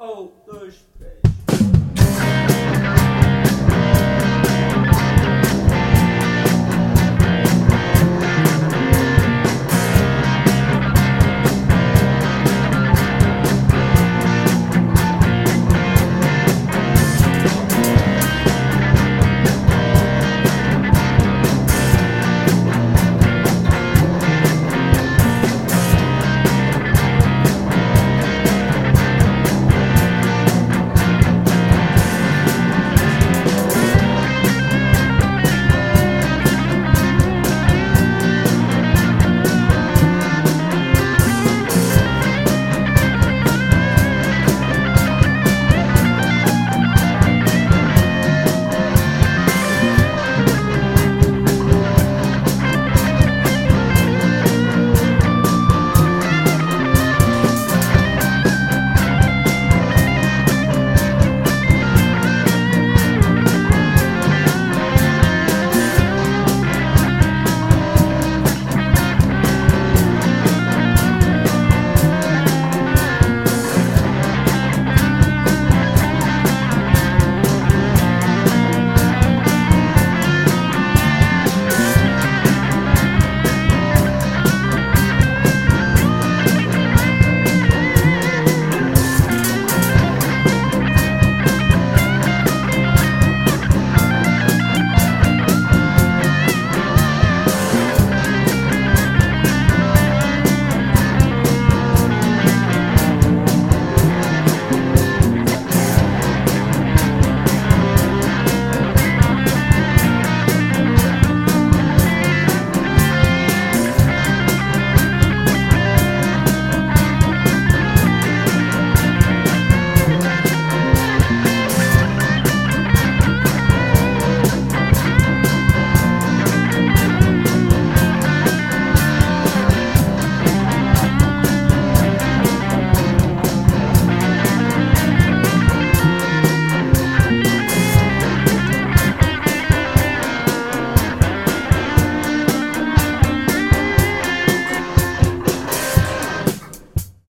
Um, dois, três.